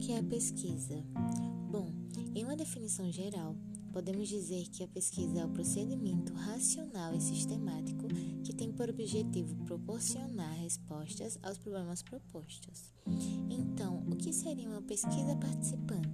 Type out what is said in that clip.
que é a pesquisa? Bom, em uma definição geral, podemos dizer que a pesquisa é o procedimento racional e sistemático que tem por objetivo proporcionar respostas aos problemas propostos. Então, o que seria uma pesquisa participante?